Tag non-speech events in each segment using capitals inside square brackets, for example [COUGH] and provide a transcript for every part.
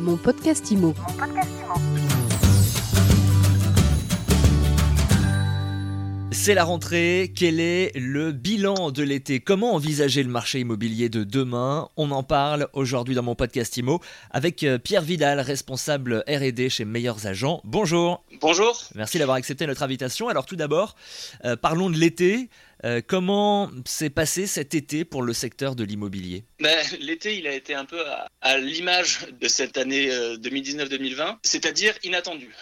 Mon podcast IMO. C'est la rentrée, quel est le bilan de l'été? Comment envisager le marché immobilier de demain? On en parle aujourd'hui dans mon podcast IMO avec euh, Pierre Vidal, responsable RD chez Meilleurs Agents. Bonjour. Bonjour. Merci d'avoir accepté notre invitation. Alors tout d'abord, euh, parlons de l'été. Euh, comment s'est passé cet été pour le secteur de l'immobilier? Ben, L'été, il a été un peu à, l'image de cette année 2019-2020, c'est-à-dire inattendu.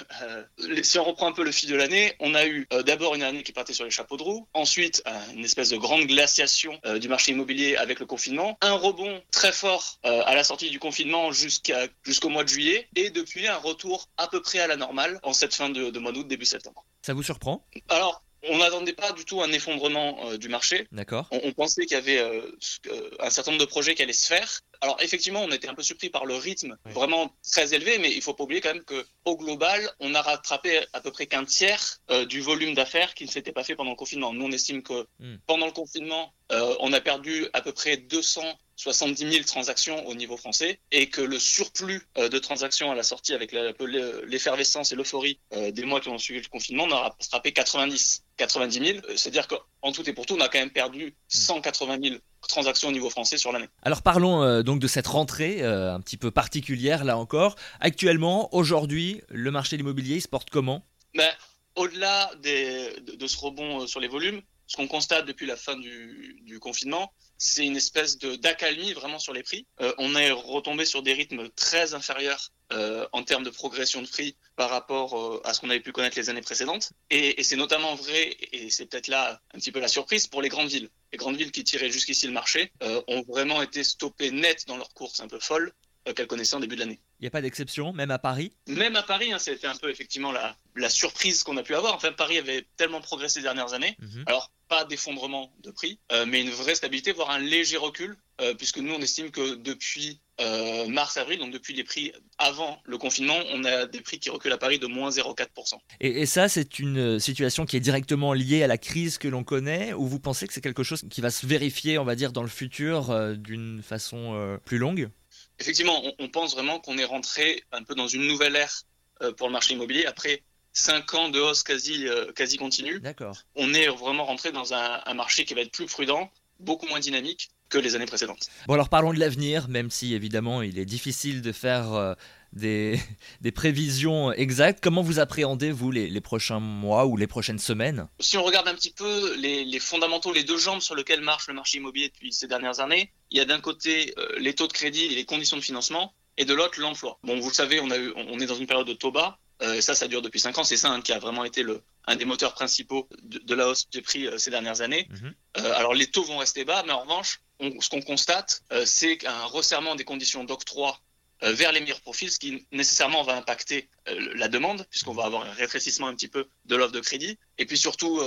si on reprend un peu le fil de l'année, on a eu d'abord une année qui partait sur les chapeaux de roue, ensuite une espèce de grande glaciation du marché immobilier avec le confinement, un rebond très fort à la sortie du confinement jusqu'à, jusqu'au mois de juillet, et depuis un retour à peu près à la normale en cette fin de, de mois d'août, début septembre. Ça vous surprend? Alors, on n'attendait pas du tout un effondrement euh, du marché. D'accord. On, pensait qu'il y avait euh, euh, un certain nombre de projets qui allaient se faire. Alors effectivement, on était un peu surpris par le rythme vraiment très élevé, mais il faut pas oublier quand même que au global, on a rattrapé à peu près qu'un tiers du volume d'affaires qui ne s'était pas fait pendant le confinement. Nous, on estime que hmm. pendant le confinement, on a perdu à peu près 270 000 transactions au niveau français et que le surplus de transactions à la sortie avec l'effervescence et l'euphorie des mois qui ont suivi le confinement, on a rattrapé 90. 90 000, c'est-à-dire qu'en tout et pour tout, on a quand même perdu 180 000 transactions au niveau français sur l'année. Alors parlons euh, donc de cette rentrée euh, un petit peu particulière là encore. Actuellement, aujourd'hui, le marché de l'immobilier se porte comment? Ben, Au-delà de, ce rebond euh, sur les volumes, ce qu'on constate depuis la fin du, confinement, c'est une espèce d'accalmie vraiment sur les prix. on est retombé sur des rythmes très inférieurs euh, en termes de progression de prix par rapport euh, à ce qu'on avait pu connaître les années précédentes. Et, c'est notamment vrai, et c'est peut-être là un petit peu la surprise, pour les grandes villes. Les grandes villes qui tiraient jusqu'ici le marché euh, ont vraiment été stoppées net dans leur course un peu folle qu'elles connaissaient en début de l'année. Il n'y a pas d'exception, même à Paris? Même à Paris, hein, c'était un peu effectivement la, la surprise qu'on a pu avoir. Enfin, Paris avait tellement progressé ces dernières années. Mhm. Alors, pas d'effondrement de prix, mais une vraie stabilité, voire un léger recul, puisque nous, on estime que depuis euh, mars-avril, donc depuis les prix avant le confinement, on a des prix qui reculent à Paris de moins 0,4%. Et, et, ça, c'est une situation qui est directement liée à la crise que l'on connaît, ou vous pensez que c'est quelque chose qui va se vérifier, on va dire, dans le futur euh, d'une façon euh, plus longue? Effectivement, on, pense vraiment qu'on est rentré un peu dans une nouvelle ère pour le marché immobilier après cinq ans de hausse quasi, quasi continue. On est vraiment rentré dans un, un marché qui va être plus prudent, beaucoup moins dynamique que les années précédentes. Bon alors parlons de l'avenir, même si évidemment il est difficile de faire euh, des, [LAUGHS] des, prévisions exactes. Comment vous appréhendez, vous, les, les, prochains mois ou les prochaines semaines? Si on regarde un petit peu les, les, fondamentaux, les deux jambes sur lesquelles marche le marché immobilier depuis ces dernières années, il y a d'un côté euh, les taux de crédit et les conditions de financement, et de l'autre l'emploi. Bon, vous le savez, on, a eu, on est dans une période de taux bas, euh, et ça, ça dure depuis 5 ans. C'est ça hein, qui a vraiment été le, un des moteurs principaux de, la hausse des prix ces dernières années. Mhm. alors les taux vont rester bas, mais en revanche, ce qu'on constate, euh, c'est qu'un resserrement des conditions d'octroi euh, vers les meilleurs profils, ce qui nécessairement va impacter euh, la demande, puisqu'on va avoir un rétrécissement un petit peu de l'offre de crédit. Et puis surtout,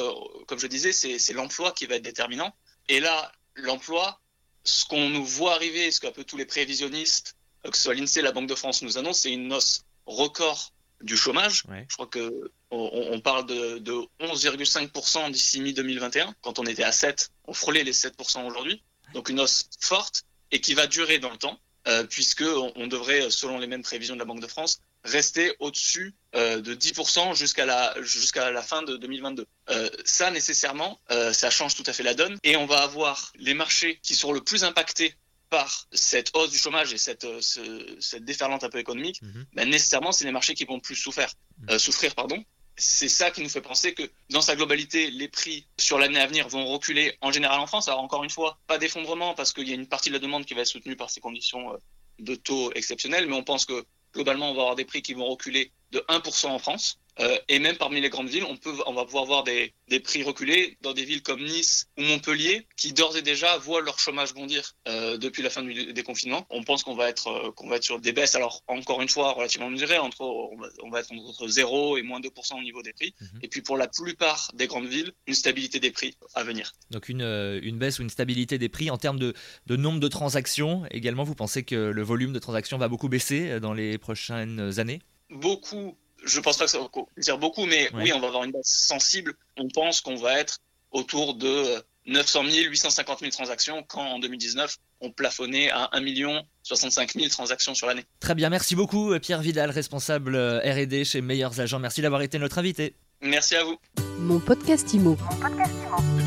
comme je disais, c'est l'emploi qui va être déterminant. Et là, l'emploi, ce qu'on nous voit arriver, ce qu'un peu tous les prévisionnistes, que ce soit l'INSEE, la Banque de France nous annoncent, c'est une hausse record du chômage. Je crois que on, parle de, de 11,5% d'ici mi-2021, quand on était à 7, on frôlait les 7% aujourd'hui donc une hausse forte et qui va durer dans le temps, euh, puisque on, devrait, selon les mêmes prévisions de la Banque de France, rester au-dessus euh, de 10% jusqu'à la, jusqu'à la fin de 2022. Euh, ça, nécessairement, euh, ça change tout à fait la donne, et on va avoir les marchés qui seront le plus impactés par cette hausse du chômage et cette, cette déferlante un peu économique, mhm. ben, nécessairement, c'est les marchés qui vont plus souffrir. Mhm. souffrir pardon c'est ça qui nous fait penser que dans sa globalité, les prix sur l'année à venir vont reculer en général en France. Alors encore une fois, pas d'effondrement parce qu'il y a une partie de la demande qui va être soutenue par ces conditions euh, de taux exceptionnels, mais on pense que globalement, on va avoir des prix qui vont reculer de 1% en France. Euh, et même parmi les grandes villes, on, peut, on va pouvoir voir des, des, prix reculés dans des villes comme Nice ou Montpellier, qui d'ores et déjà voient leur chômage bondir euh, depuis la fin du déconfinement. On pense qu'on va être euh, qu'on va être sur des baisses, alors encore une fois relativement mesurées, entre on va, on va être entre 0 et moins 2% au niveau des prix. Mhm. Et puis pour la plupart des grandes villes, une stabilité des prix à venir. Donc une, une baisse ou une stabilité des prix en termes de, de nombre de transactions. Également, vous pensez que le volume de transactions va beaucoup baisser dans les prochaines années? Beaucoup je pense pas que ça va dire beaucoup, mais oui, on va avoir une base sensible. On pense qu'on va être autour de 900 000, 850 000 transactions, quand en 2019, ont plafonné à 1 million 65 000 transactions sur l'année. Très bien, merci beaucoup Pierre Vidal, responsable R&D chez Meilleurs Agents. Merci d'avoir été notre invité. Merci à vous. Mon podcast Imo. Mon podcast Imo.